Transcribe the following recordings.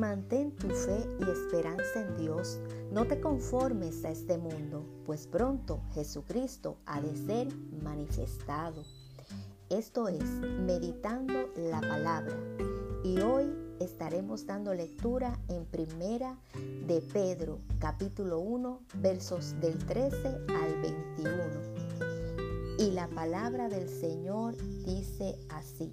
tu fe y esperanza en Dios. No te conformes a este mundo, pues pronto Jesucristo ha de ser manifestado. Esto es, meditando la palabra. Y hoy estaremos dando lectura en primera de Pedro, capítulo 1, versos del 13 al 21. Y la palabra del Señor dice así.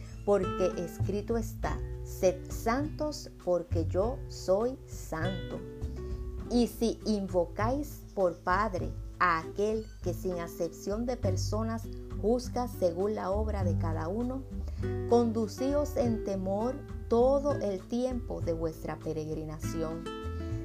porque escrito está, sed santos porque yo soy santo. Y si invocáis por Padre a aquel que sin acepción de personas juzga según la obra de cada uno, conducíos en temor todo el tiempo de vuestra peregrinación,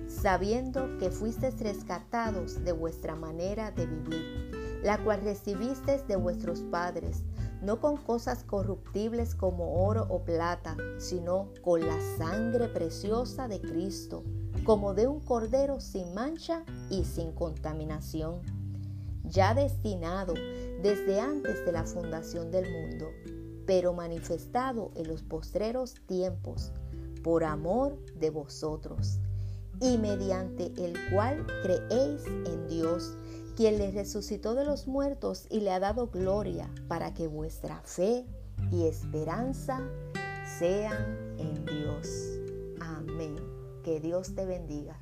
sabiendo que fuisteis rescatados de vuestra manera de vivir, la cual recibisteis de vuestros padres, no con cosas corruptibles como oro o plata, sino con la sangre preciosa de Cristo como de un cordero sin mancha y sin contaminación, ya destinado desde antes de la fundación del mundo, pero manifestado en los postreros tiempos, por amor de vosotros, y mediante el cual creéis en Dios, quien le resucitó de los muertos y le ha dado gloria, para que vuestra fe y esperanza sean en Dios. Amén. Que Dios te bendiga.